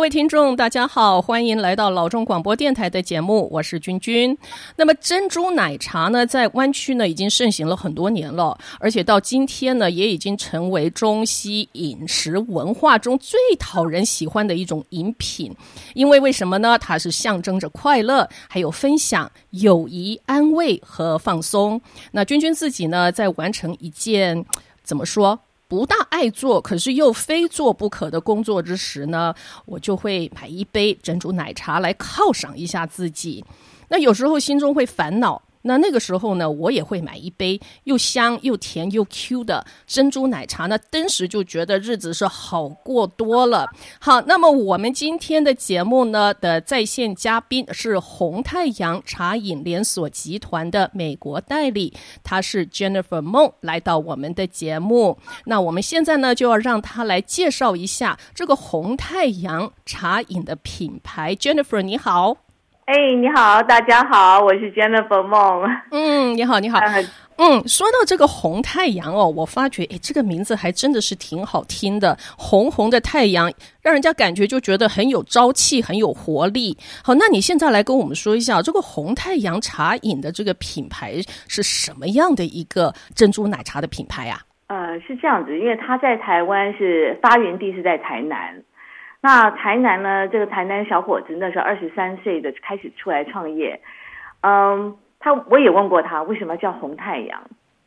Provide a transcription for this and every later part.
各位听众，大家好，欢迎来到老中广播电台的节目，我是君君。那么珍珠奶茶呢，在湾区呢已经盛行了很多年了，而且到今天呢，也已经成为中西饮食文化中最讨人喜欢的一种饮品。因为为什么呢？它是象征着快乐，还有分享、友谊、安慰和放松。那君君自己呢，在完成一件怎么说？不大爱做，可是又非做不可的工作之时呢，我就会买一杯珍珠奶茶来犒赏一下自己。那有时候心中会烦恼。那那个时候呢，我也会买一杯又香又甜又 Q 的珍珠奶茶，那当时就觉得日子是好过多了。好，那么我们今天的节目呢的在线嘉宾是红太阳茶饮连锁集团的美国代理，他是 Jennifer 梦来到我们的节目。那我们现在呢就要让他来介绍一下这个红太阳茶饮的品牌。Jennifer 你好。哎，hey, 你好，大家好，我是 Jennifer Mong。嗯，你好，你好。嗯，说到这个红太阳哦，我发觉哎，这个名字还真的是挺好听的。红红的太阳，让人家感觉就觉得很有朝气，很有活力。好，那你现在来跟我们说一下，这个红太阳茶饮的这个品牌是什么样的一个珍珠奶茶的品牌啊？呃，是这样子，因为它在台湾是发源地是在台南。那台南呢？这个台南小伙子那时候二十三岁的开始出来创业，嗯，他我也问过他为什么叫红太阳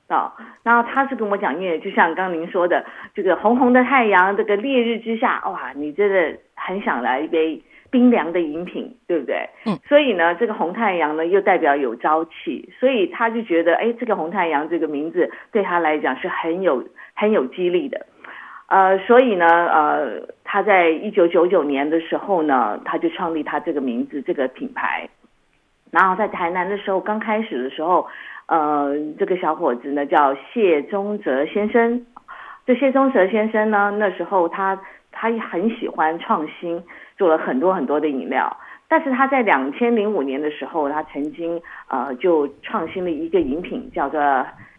啊？然后他是跟我讲，因为就像刚刚您说的，这个红红的太阳，这个烈日之下，哇，你真的很想来一杯冰凉的饮品，对不对？嗯。所以呢，这个红太阳呢又代表有朝气，所以他就觉得，哎，这个红太阳这个名字对他来讲是很有很有激励的。呃，所以呢，呃，他在一九九九年的时候呢，他就创立他这个名字这个品牌。然后在台南的时候，刚开始的时候，呃，这个小伙子呢叫谢宗泽先生。这谢宗泽先生呢，那时候他他也很喜欢创新，做了很多很多的饮料。但是他在两千零五年的时候，他曾经呃就创新了一个饮品，叫做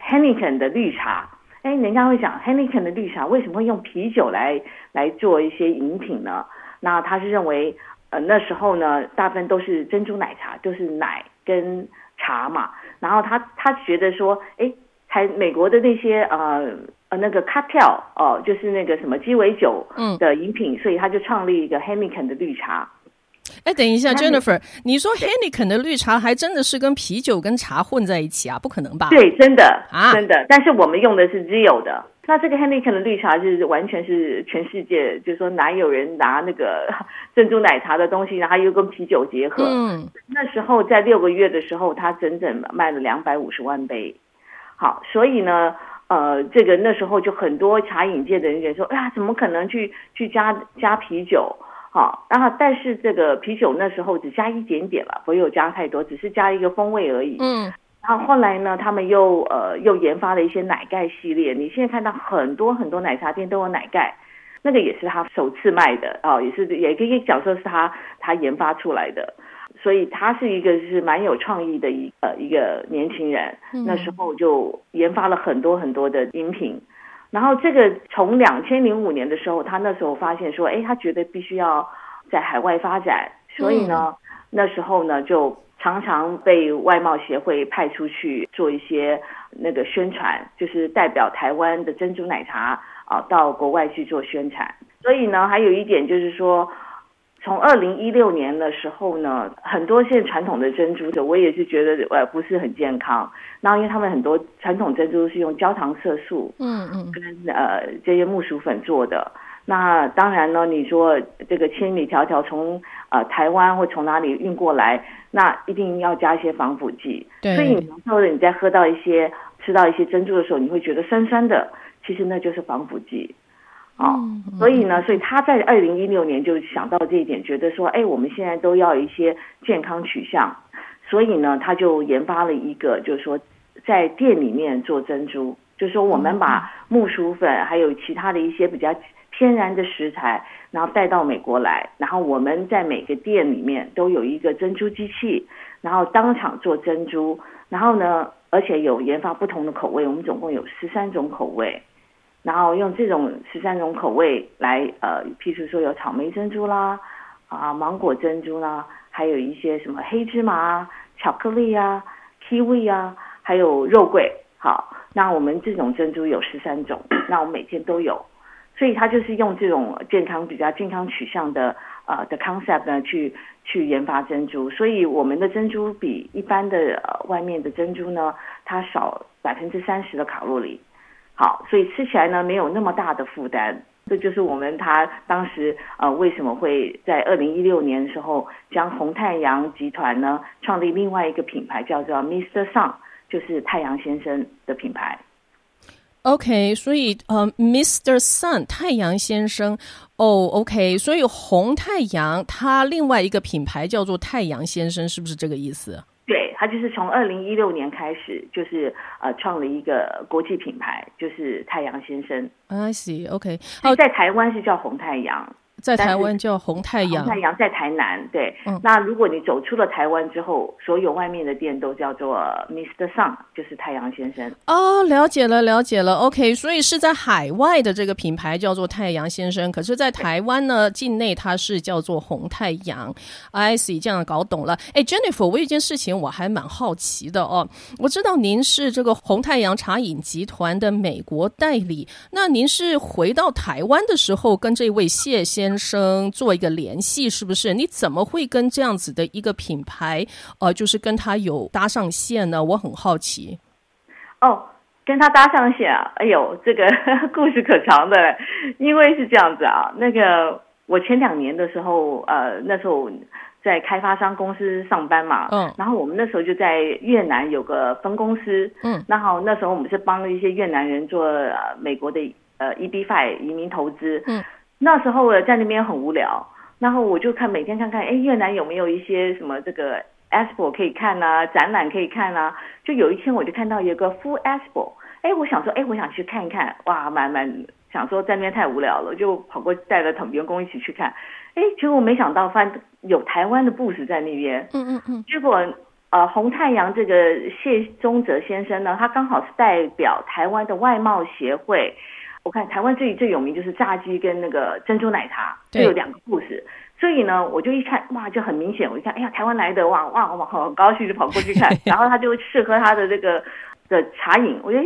Heineken 的绿茶。哎，人家会讲 Heineken 的绿茶为什么会用啤酒来来做一些饮品呢？那他是认为，呃，那时候呢，大部分都是珍珠奶茶，就是奶跟茶嘛。然后他他觉得说，哎，才美国的那些呃呃那个 cocktail 哦，就是那个什么鸡尾酒的饮品，嗯、所以他就创立一个 Heineken 的绿茶。哎，等一下，Jennifer，你说 Heineken 的绿茶还真的是跟啤酒跟茶混在一起啊？不可能吧？对，真的啊，真的。但是我们用的是 Zero 的。那这个 Heineken 的绿茶是完全是全世界，就是说哪有人拿那个 珍珠奶茶的东西，然后又跟啤酒结合？嗯，那时候在六个月的时候，它整整卖了两百五十万杯。好，所以呢，呃，这个那时候就很多茶饮界的人员说，哎呀，怎么可能去去加加啤酒？好，然后但是这个啤酒那时候只加一点点了，没有加太多，只是加一个风味而已。嗯，然后后来呢，他们又呃又研发了一些奶盖系列。你现在看到很多很多奶茶店都有奶盖，那个也是他首次卖的哦，也是也可以讲说是他他研发出来的。所以他是一个是蛮有创意的一呃一个年轻人，嗯、那时候就研发了很多很多的饮品。然后这个从两千零五年的时候，他那时候发现说，哎，他觉得必须要在海外发展，所以呢，嗯、那时候呢就常常被外贸协会派出去做一些那个宣传，就是代表台湾的珍珠奶茶啊到国外去做宣传。所以呢，还有一点就是说。从二零一六年的时候呢，很多现在传统的珍珠的，我也是觉得呃不是很健康。那因为他们很多传统珍珠是用焦糖色素，嗯嗯，跟呃这些木薯粉做的。那当然呢，你说这个千里迢迢从呃台湾或从哪里运过来，那一定要加一些防腐剂。对。所以你或者你在喝到一些吃到一些珍珠的时候，你会觉得酸酸的，其实那就是防腐剂。哦，所以呢，所以他在二零一六年就想到这一点，觉得说，哎，我们现在都要一些健康取向，所以呢，他就研发了一个，就是说，在店里面做珍珠，就是说，我们把木薯粉还有其他的一些比较天然的食材，然后带到美国来，然后我们在每个店里面都有一个珍珠机器，然后当场做珍珠，然后呢，而且有研发不同的口味，我们总共有十三种口味。然后用这种十三种口味来，呃，譬如说有草莓珍珠啦，啊芒果珍珠啦，还有一些什么黑芝麻、巧克力啊、kiwi 啊，还有肉桂。好，那我们这种珍珠有十三种，那我每天都有，所以它就是用这种健康比较健康取向的呃的 concept 呢去。去研发珍珠，所以我们的珍珠比一般的呃外面的珍珠呢，它少百分之三十的卡路里。好，所以吃起来呢没有那么大的负担。这就是我们他当时呃为什么会在二零一六年的时候将红太阳集团呢创立另外一个品牌叫做 Mr. Sun，就是太阳先生的品牌。OK，所以呃，Mr. Sun 太阳先生哦，OK，所以红太阳它另外一个品牌叫做太阳先生，是不是这个意思？就是从二零一六年开始，就是呃创了一个国际品牌，就是太阳先生。I see，OK，哦，在台湾是叫红太阳。在台湾叫红太阳，红太阳在台南，对。嗯，那如果你走出了台湾之后，所有外面的店都叫做 Mr. Sun，就是太阳先生。哦，了解了，了解了。OK，所以是在海外的这个品牌叫做太阳先生，可是，在台湾呢，境内它是叫做红太阳。I see，这样搞懂了。哎，Jennifer，我有一件事情我还蛮好奇的哦。我知道您是这个红太阳茶饮集团的美国代理，那您是回到台湾的时候跟这位谢先生。生做一个联系，是不是？你怎么会跟这样子的一个品牌，呃，就是跟他有搭上线呢？我很好奇。哦，跟他搭上线啊！哎呦，这个 故事可长的，因为是这样子啊。那个我前两年的时候，呃，那时候在开发商公司上班嘛，嗯，然后我们那时候就在越南有个分公司，嗯，然后那时候我们是帮了一些越南人做呃美国的呃 EB-5 移民投资，嗯。那时候我在那边很无聊，然后我就看每天看看，哎，越南有没有一些什么这个 expo 可以看啊，展览可以看啊。就有一天我就看到有个 full expo，哎，我想说，哎，我想去看一看，哇，蛮蛮想说在那边太无聊了，就跑过带了同员工一起去看，哎，结果我没想到发现有台湾的 booth 在那边，嗯嗯嗯，结果呃红太阳这个谢宗泽先生呢，他刚好是代表台湾的外贸协会。我看台湾最最有名就是炸鸡跟那个珍珠奶茶，就有两个故事。所以呢，我就一看，哇，就很明显。我一看，哎呀，台湾来的，哇哇哇，好高兴，就跑过去看。然后他就试喝他的这个的茶饮，我觉得，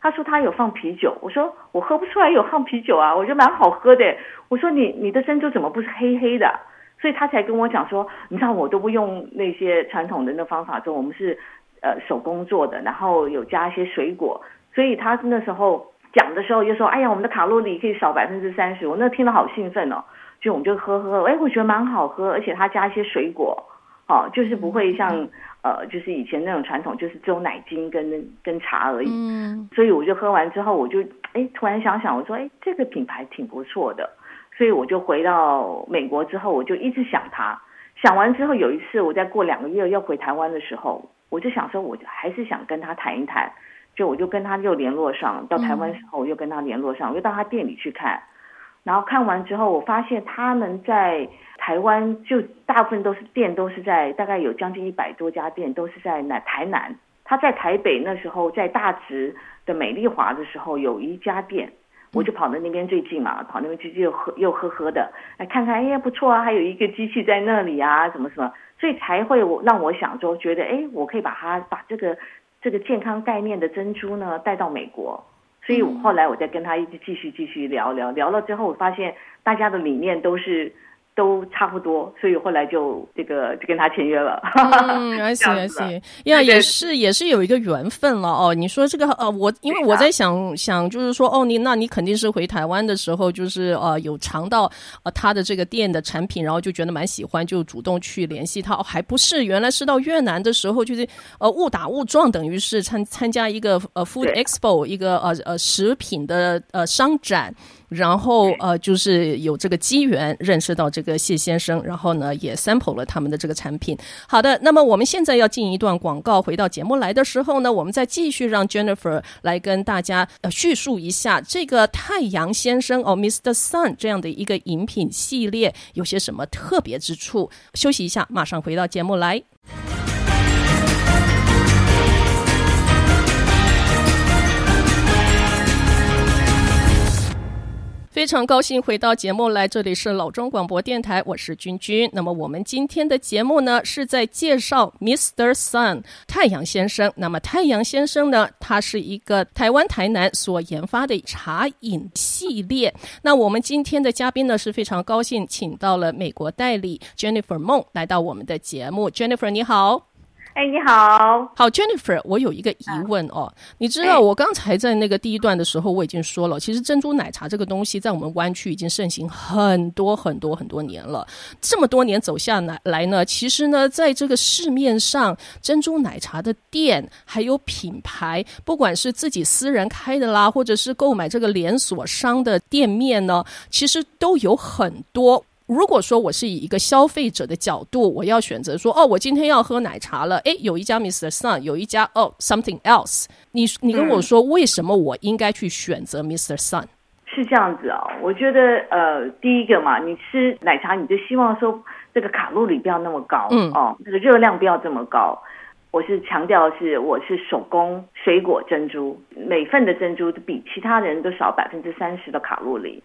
他说他有放啤酒，我说我喝不出来有放啤酒啊，我觉得蛮好喝的。我说你你的珍珠怎么不是黑黑的？所以他才跟我讲说，你知道我都不用那些传统的那方法做，我们是呃手工做的，然后有加一些水果，所以他那时候。讲的时候就说：“哎呀，我们的卡路里可以少百分之三十。”我那听了好兴奋哦，就我们就喝喝，哎，我觉得蛮好喝，而且它加一些水果，哦，就是不会像呃，就是以前那种传统，就是只有奶精跟跟茶而已。嗯。所以我就喝完之后，我就哎突然想想，我说：“哎，这个品牌挺不错的。”所以我就回到美国之后，我就一直想它。想完之后，有一次我在过两个月要回台湾的时候，我就想说，我还是想跟他谈一谈。就我就跟他又联络上，到台湾时候我又跟他联络上，我又到他店里去看，然后看完之后，我发现他们在台湾就大部分都是店都是在大概有将近一百多家店都是在南台南，他在台北那时候在大直的美丽华的时候有一家店，我就跑到那边最近嘛，跑那边去又喝又喝喝的，来看看哎呀不错啊，还有一个机器在那里啊，什么什么，所以才会我让我想说觉得哎，我可以把它把这个。这个健康概念的珍珠呢，带到美国，所以后来我再跟他一直继续继续聊聊聊了之后，我发现大家的理念都是。都差不多，所以后来就这个就跟他签约了。嗯，还行还行，呀，也是也是有一个缘分了哦。你说这个呃，我因为我在想想，就是说哦，你那你肯定是回台湾的时候，就是呃有尝到呃他的这个店的产品，然后就觉得蛮喜欢，就主动去联系他。哦，还不是，原来是到越南的时候，就是呃误打误撞，等于是参参加一个呃 Food Expo 一个呃呃食品的呃商展。然后呃，就是有这个机缘认识到这个谢先生，然后呢也 sample 了他们的这个产品。好的，那么我们现在要进一段广告，回到节目来的时候呢，我们再继续让 Jennifer 来跟大家呃叙述一下这个太阳先生哦，Mr. Sun 这样的一个饮品系列有些什么特别之处。休息一下，马上回到节目来。非常高兴回到节目来，这里是老中广播电台，我是君君。那么我们今天的节目呢，是在介绍 Mr. Sun 太阳先生。那么太阳先生呢，他是一个台湾台南所研发的茶饮系列。那我们今天的嘉宾呢，是非常高兴请到了美国代理 Jennifer 梦来到我们的节目。Jennifer 你好。哎，你好，好，Jennifer，我有一个疑问哦。啊、你知道，我刚才在那个第一段的时候，我已经说了，其实珍珠奶茶这个东西在我们湾区已经盛行很多很多很多年了。这么多年走下来来呢，其实呢，在这个市面上，珍珠奶茶的店还有品牌，不管是自己私人开的啦，或者是购买这个连锁商的店面呢，其实都有很多。如果说我是以一个消费者的角度，我要选择说，哦，我今天要喝奶茶了，诶，有一家 Mr. Sun，有一家哦 Something Else，你你跟我说，为什么我应该去选择 Mr. Sun？是这样子哦，我觉得呃，第一个嘛，你吃奶茶你就希望说这个卡路里不要那么高，嗯哦，这个热量不要这么高。我是强调的是我是手工水果珍珠，每份的珍珠比其他人都少百分之三十的卡路里。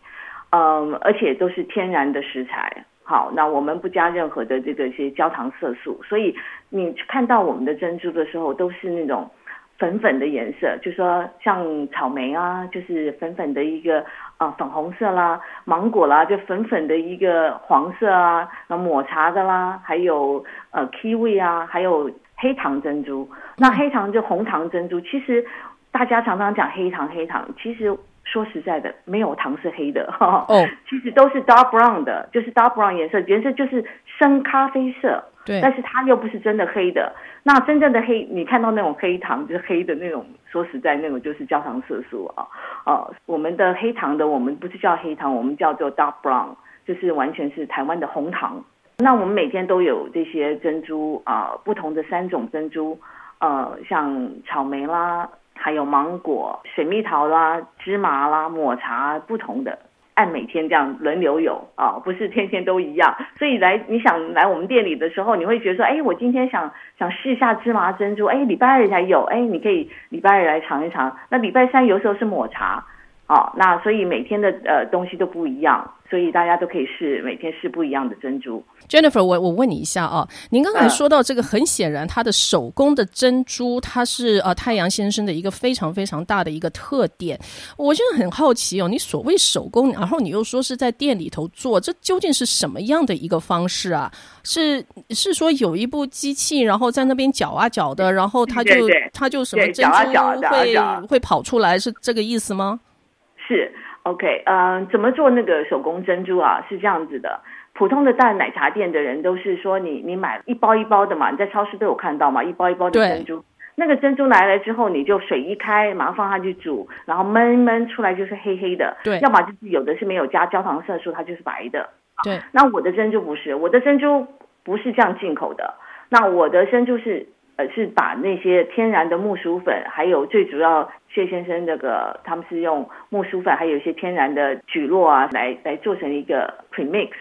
嗯，而且都是天然的食材，好，那我们不加任何的这个一些焦糖色素，所以你看到我们的珍珠的时候，都是那种粉粉的颜色，就说像草莓啊，就是粉粉的一个啊、粉红色啦，芒果啦就粉粉的一个黄色啊，那抹茶的啦，还有呃 kiwi 啊，还有黑糖珍珠，那黑糖就红糖珍珠，其实大家常常讲黑糖黑糖，其实。说实在的，没有糖是黑的 哈。哦，其实都是 dark brown 的，就是 dark brown 颜色，颜色就是深咖啡色。对，但是它又不是真的黑的。那真正的黑，你看到那种黑糖就是黑的那种，说实在那种就是焦糖色素啊。啊，我们的黑糖的，我们不是叫黑糖，我们叫做 dark brown，就是完全是台湾的红糖。那我们每天都有这些珍珠啊，不同的三种珍珠，呃，像草莓啦。还有芒果、水蜜桃啦、芝麻啦、抹茶，不同的，按每天这样轮流有啊，不是天天都一样。所以来你想来我们店里的时候，你会觉得说，哎，我今天想想试一下芝麻珍珠，哎，礼拜二才有，哎，你可以礼拜二来尝一尝。那礼拜三有时候是抹茶，啊，那所以每天的呃东西都不一样。所以大家都可以试，每天试不一样的珍珠。Jennifer，我我问你一下啊，您刚才说到这个，很显然它的手工的珍珠，它是呃太阳先生的一个非常非常大的一个特点。我现在很好奇哦，你所谓手工，然后你又说是在店里头做，这究竟是什么样的一个方式啊？是是说有一部机器，然后在那边搅啊搅的，然后它就它就什么珍珠会会跑出来，是这个意思吗？是。OK，嗯、呃，怎么做那个手工珍珠啊？是这样子的，普通的大奶茶店的人都是说你，你你买一包一包的嘛，你在超市都有看到嘛，一包一包的珍珠。那个珍珠来了之后，你就水一开，马上放下去煮，然后焖焖出来就是黑黑的。对，要么就是有的是没有加焦糖色素，它就是白的。对，那我的珍珠不是，我的珍珠不是这样进口的，那我的珍珠是。呃，是把那些天然的木薯粉，还有最主要谢先生那个，他们是用木薯粉，还有一些天然的蒟蒻啊，来来做成一个 premix。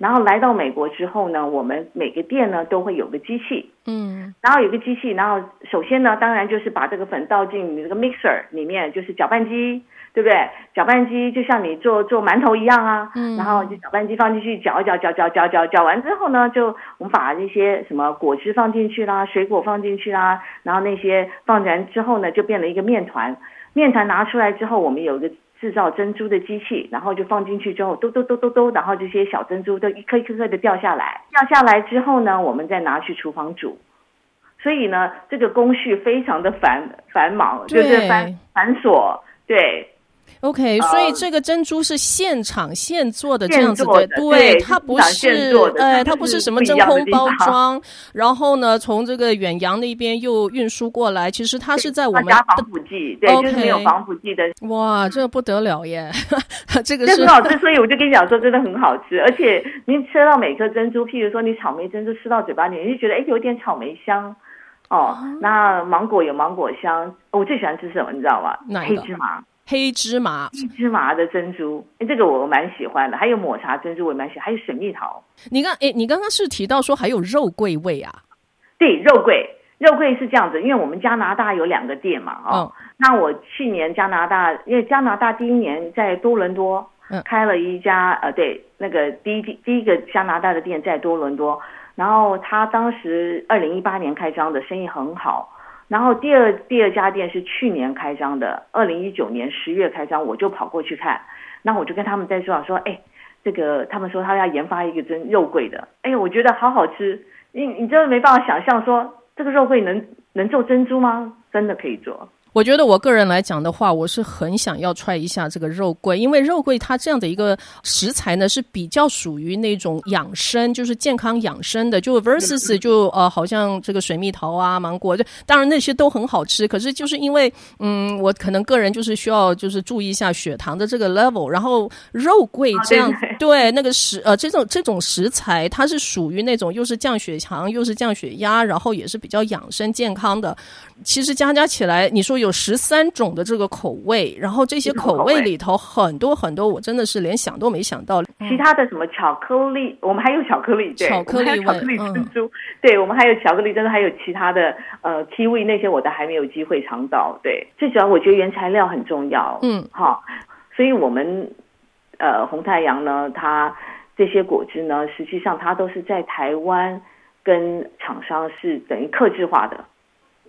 然后来到美国之后呢，我们每个店呢都会有个机器，嗯，然后有个机器，然后首先呢，当然就是把这个粉倒进你这个 mixer 里面，就是搅拌机。对不对？搅拌机就像你做做馒头一样啊，嗯，然后就搅拌机放进去搅一搅，搅搅搅搅搅完之后呢，就我们把那些什么果汁放进去啦，水果放进去啦，然后那些放完之后呢，就变了一个面团。面团拿出来之后，我们有一个制造珍珠的机器，然后就放进去之后，嘟嘟嘟嘟嘟，然后这些小珍珠都一颗一颗颗的掉下来。掉下来之后呢，我们再拿去厨房煮。所以呢，这个工序非常的繁繁忙，就是繁繁琐，对。OK，所以这个珍珠是现场现做的这样子的，对，它不是，呃，它不是什么真空包装，然后呢，从这个远洋那边又运输过来，其实它是在我们加防腐剂，对，就是没有防腐剂的。哇，这个不得了耶，这个是很好吃，所以我就跟你讲说，真的很好吃，而且你吃到每颗珍珠，譬如说你草莓珍珠吃到嘴巴里，你就觉得哎，有点草莓香哦，那芒果有芒果香，我最喜欢吃什么，你知道吗？黑芝麻。黑芝麻，黑芝麻的珍珠，哎，这个我蛮喜欢的。还有抹茶珍珠，我也蛮喜欢。还有水蜜桃。你刚，哎，你刚刚是提到说还有肉桂味啊？对，肉桂，肉桂是这样子，因为我们加拿大有两个店嘛，哦，哦，那我去年加拿大，因为加拿大第一年在多伦多，开了一家呃，对，那个第一第一个加拿大的店在多伦多，然后他当时二零一八年开张的，生意很好。然后第二第二家店是去年开张的，二零一九年十月开张，我就跑过去看，那我就跟他们在说说，哎，这个他们说他要研发一个真肉桂的，哎，我觉得好好吃，你你真的没办法想象说这个肉桂能能做珍珠吗？真的可以做。我觉得我个人来讲的话，我是很想要 try 一下这个肉桂，因为肉桂它这样的一个食材呢是比较属于那种养生，就是健康养生的，就 versus 就呃好像这个水蜜桃啊、芒果，就当然那些都很好吃，可是就是因为嗯，我可能个人就是需要就是注意一下血糖的这个 level，然后肉桂这样、对那个食呃这种这种食材它是属于那种又是降血糖又是降血压，然后也是比较养生健康的。其实加加起来，你说有十三种的这个口味，然后这些口味里头很多很多，我真的是连想都没想到。其他的什么巧克力，我们还有巧克力，对，巧克力味，巧克力珍珠，嗯、对，我们还有巧克力珍珠，还有其他的呃 kiwi 那些，我都还没有机会尝到。对，最主要我觉得原材料很重要。嗯，好，所以我们呃红太阳呢，它这些果汁呢，实际上它都是在台湾跟厂商是等于克制化的。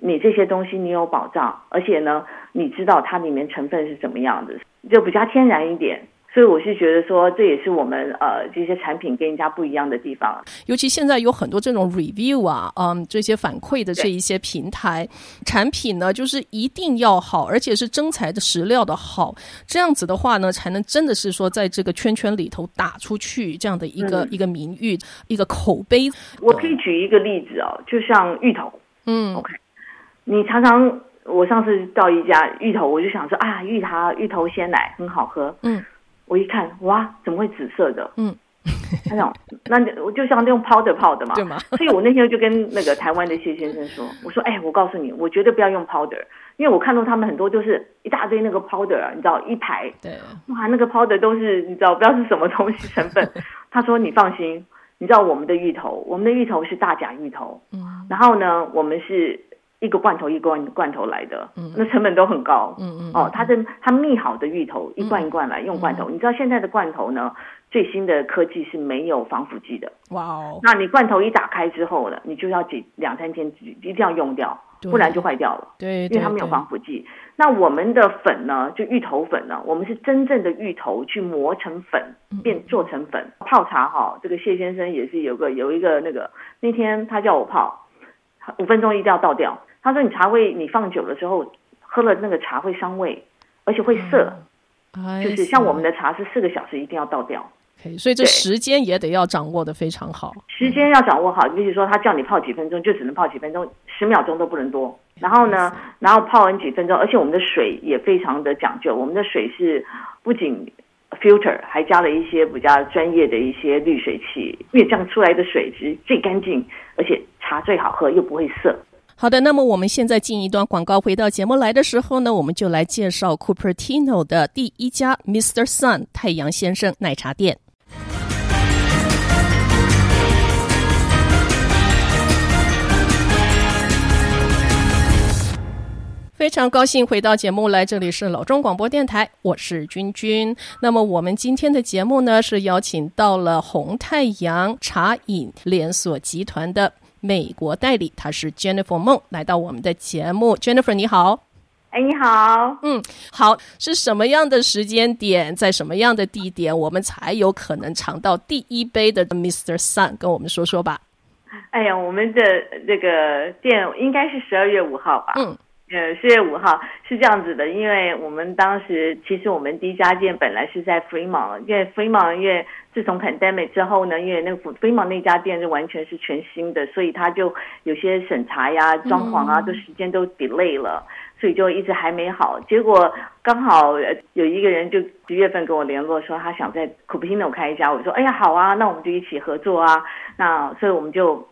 你这些东西你有保障，而且呢，你知道它里面成分是怎么样的，就比较天然一点。所以我是觉得说，这也是我们呃这些产品跟人家不一样的地方。尤其现在有很多这种 review 啊，嗯，这些反馈的这一些平台，产品呢就是一定要好，而且是真材的实料的好，这样子的话呢，才能真的是说在这个圈圈里头打出去这样的一个、嗯、一个名誉、一个口碑。我可以举一个例子哦，就像芋头，嗯，OK。你常常，我上次到一家芋头，我就想说啊，芋头芋头鲜奶很好喝。嗯，我一看，哇，怎么会紫色的？嗯，他讲，那我就像用 powder 泡的嘛。对吗？所以我那天就跟那个台湾的谢先生说，我说，哎，我告诉你，我绝对不要用 powder，因为我看到他们很多就是一大堆那个 powder，你知道一排。对。哇，那个 powder 都是你知道不知道是什么东西成分？他说你放心，你知道我们的芋头，我们的芋头是大甲芋头。嗯。然后呢，我们是。一个罐头一罐罐头来的，嗯，那成本都很高，嗯嗯，哦，它的它蜜好的芋头一罐一罐来用罐头，嗯，你知道现在的罐头呢，最新的科技是没有防腐剂的，哇哦，那你罐头一打开之后呢，你就要几两三天一定要用掉，不然就坏掉了，对，因为它没有防腐剂。那我们的粉呢，就芋头粉呢，我们是真正的芋头去磨成粉，变做成粉，嗯，泡茶哈，这个谢先生也是有个有一个那个那天他叫我泡，五分钟一定要倒掉。他说：“你茶味，你放久了之后，喝了那个茶会伤胃，而且会涩。嗯、就是像我们的茶是四个小时一定要倒掉。Okay, 所以这时间也得要掌握的非常好。时间要掌握好，比如说他叫你泡几分钟，就只能泡几分钟，十秒钟都不能多。然后呢，然后泡完几分钟，而且我们的水也非常的讲究，我们的水是不仅 filter，还加了一些比较专业的一些滤水器，因为这样出来的水是最干净，而且茶最好喝，又不会涩。”好的，那么我们现在进一段广告，回到节目来的时候呢，我们就来介绍 Cupertino 的第一家 Mr. Sun 太阳先生奶茶店。非常高兴回到节目来，这里是老中广播电台，我是君君。那么我们今天的节目呢，是邀请到了红太阳茶饮连锁集团的。美国代理，他是 Jennifer 梦来到我们的节目。Jennifer 你好，哎你好，嗯好，是什么样的时间点，在什么样的地点，我们才有可能尝到第一杯的 Mr. Sun？跟我们说说吧。哎呀，我们的这个店应该是十二月五号吧？嗯。呃，四月五号是这样子的，因为我们当时其实我们第一家店本来是在 Fremont，因为 Fremont 因为自从 pandemic 之后呢，因为那个 Fremont 那家店就完全是全新的，所以他就有些审查呀、装潢啊，都时间都 delay 了，所以就一直还没好。结果刚好有一个人就十月份跟我联络说他想在 Cupertino 开一家，我说哎呀好啊，那我们就一起合作啊，那所以我们就。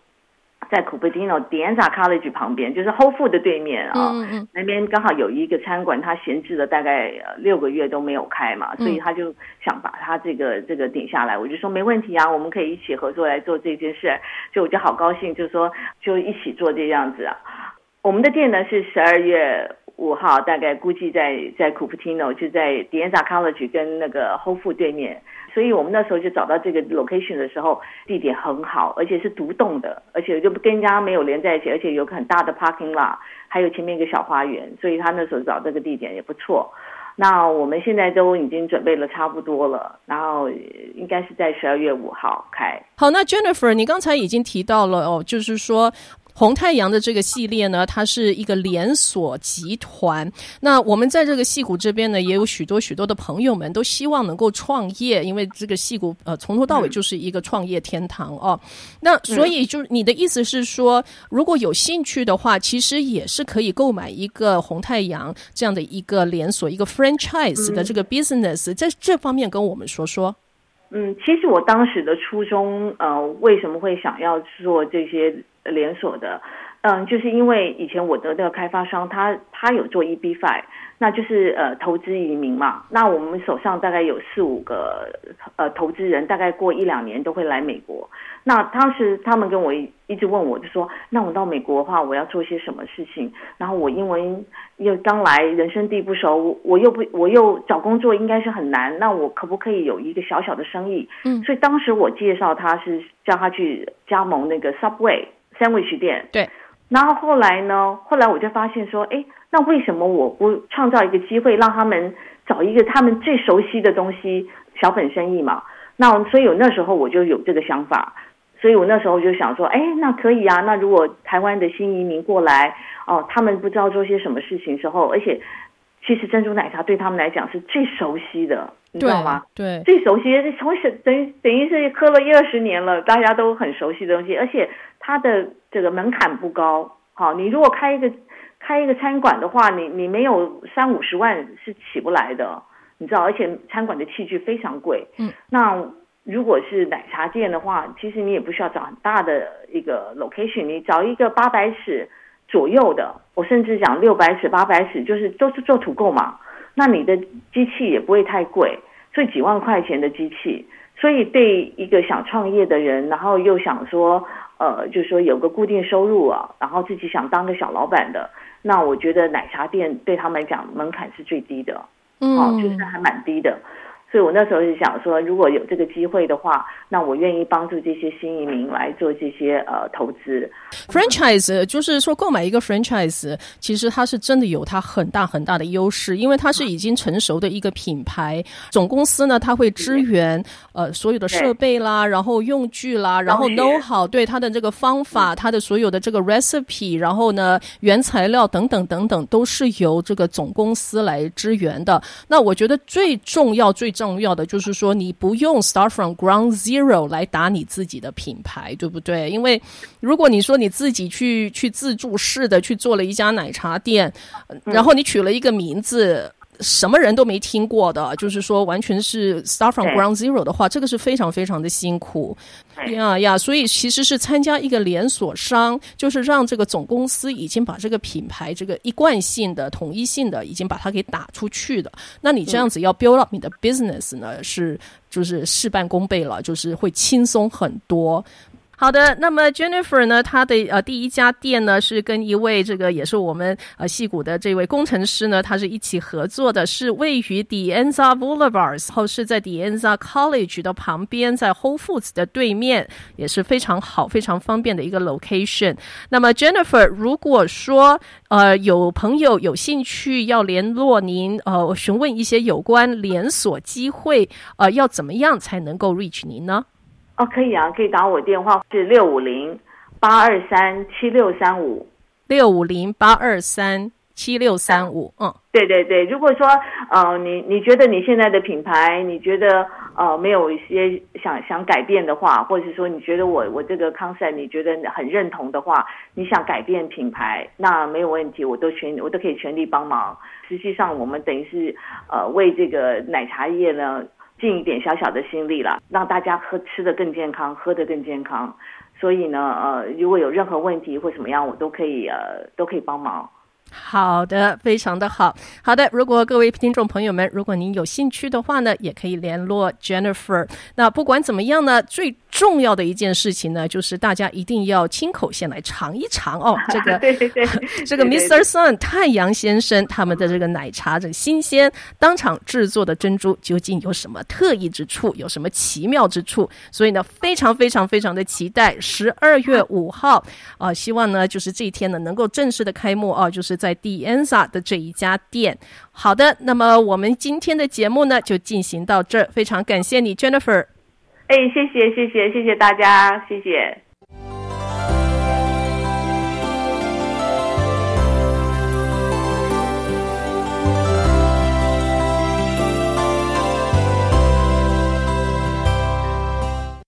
在 Cupertino Dianza College 旁边，就是 Whole Foods 的对面啊、哦，嗯、那边刚好有一个餐馆，他闲置了大概六个月都没有开嘛，所以他就想把他这个这个顶下来。我就说没问题啊，我们可以一起合作来做这件事，所以我就好高兴，就说就一起做这样子啊。我们的店呢是十二月五号，大概估计在在 Cupertino，就在 De Anza College 跟那个 Whole Foods 对面。所以我们那时候就找到这个 location 的时候，地点很好，而且是独栋的，而且就跟人家没有连在一起，而且有个很大的 parking lot，还有前面一个小花园，所以他那时候找这个地点也不错。那我们现在都已经准备了差不多了，然后应该是在十二月五号开。好，那 Jennifer，你刚才已经提到了哦，就是说。红太阳的这个系列呢，它是一个连锁集团。那我们在这个戏谷这边呢，也有许多许多的朋友们都希望能够创业，因为这个戏谷呃从头到尾就是一个创业天堂哦。那所以就是你的意思是说，如果有兴趣的话，其实也是可以购买一个红太阳这样的一个连锁一个 franchise 的这个 business，在这方面跟我们说说。嗯，其实我当时的初衷，呃，为什么会想要做这些连锁的？嗯，就是因为以前我的那个开发商，他他有做 EB-5，那就是呃投资移民嘛。那我们手上大概有四五个呃投资人，大概过一两年都会来美国。那当时他们跟我一一直问我，就说：“那我到美国的话，我要做些什么事情？”然后我英文又刚来，人生地不熟，我又不我又找工作应该是很难。那我可不可以有一个小小的生意？嗯，所以当时我介绍他是叫他去加盟那个 Subway Sandwich 店。对。然后后来呢？后来我就发现说：“哎，那为什么我不创造一个机会，让他们找一个他们最熟悉的东西，小本生意嘛？”那所以我那时候我就有这个想法。所以我那时候就想说，哎，那可以啊。那如果台湾的新移民过来，哦，他们不知道做些什么事情时候，而且其实珍珠奶茶对他们来讲是最熟悉的，你知道吗？对，最熟悉的，从小等于等于是喝了一二十年了，大家都很熟悉的东西，而且它的这个门槛不高。好，你如果开一个开一个餐馆的话，你你没有三五十万是起不来的，你知道，而且餐馆的器具非常贵。嗯，那。如果是奶茶店的话，其实你也不需要找很大的一个 location，你找一个八百尺左右的，我甚至讲六百尺、八百尺，就是都是做 to go 嘛。那你的机器也不会太贵，所以几万块钱的机器，所以对一个想创业的人，然后又想说，呃，就是说有个固定收入啊，然后自己想当个小老板的，那我觉得奶茶店对他们来讲门槛是最低的，嗯，哦，就是还蛮低的。所以我那时候就想说，如果有这个机会的话，那我愿意帮助这些新移民来做这些呃投资。Franchise 就是说购买一个 franchise，其实它是真的有它很大很大的优势，因为它是已经成熟的一个品牌。总公司呢，它会支援呃所有的设备啦，然后用具啦，然后 know how 对它的这个方法，它的所有的这个 recipe，然后呢原材料等等等等，都是由这个总公司来支援的。那我觉得最重要最重要的就是说，你不用 start from ground zero 来打你自己的品牌，对不对？因为如果你说你自己去去自助式的去做了一家奶茶店，然后你取了一个名字。什么人都没听过的，就是说完全是 start from ground zero 的话，这个是非常非常的辛苦呀呀。所以其实是参加一个连锁商，就是让这个总公司已经把这个品牌这个一贯性的、统一性的已经把它给打出去的。那你这样子要 build up 你的 business 呢，是就是事半功倍了，就是会轻松很多。好的，那么 Jennifer 呢，她的呃第一家店呢是跟一位这个也是我们呃戏谷的这位工程师呢，他是一起合作的，是位于 De Anza Boulevard，然后是在 De Anza College 的旁边，在 Whole Foods 的对面，也是非常好、非常方便的一个 location。那么 Jennifer，如果说呃有朋友有兴趣要联络您，呃询问一些有关连锁机会，呃要怎么样才能够 reach 您呢？哦，可以啊，可以打我电话是六五零八二三七六三五，六五零八二三七六三五。嗯，对对对，如果说呃，你你觉得你现在的品牌，你觉得呃没有一些想想改变的话，或者是说你觉得我我这个 concept 你觉得很认同的话，你想改变品牌，那没有问题，我都全我都可以全力帮忙。实际上，我们等于是呃为这个奶茶业呢。尽一点小小的心力了，让大家喝吃的更健康，喝的更健康。所以呢，呃，如果有任何问题或怎么样，我都可以呃，都可以帮忙。好的，非常的好。好的，如果各位听众朋友们，如果您有兴趣的话呢，也可以联络 Jennifer。那不管怎么样呢，最重要的一件事情呢，就是大家一定要亲口先来尝一尝哦。这个对对对，这个 Mr. Sun 太阳先生他们的这个奶茶，这个新鲜当场制作的珍珠究竟有什么特异之处，有什么奇妙之处？所以呢，非常非常非常的期待十二月五号啊、呃，希望呢就是这一天呢能够正式的开幕啊，就是在 De Anza 的这一家店。好的，那么我们今天的节目呢就进行到这儿，非常感谢你，Jennifer。哎，谢谢谢谢谢谢大家，谢谢。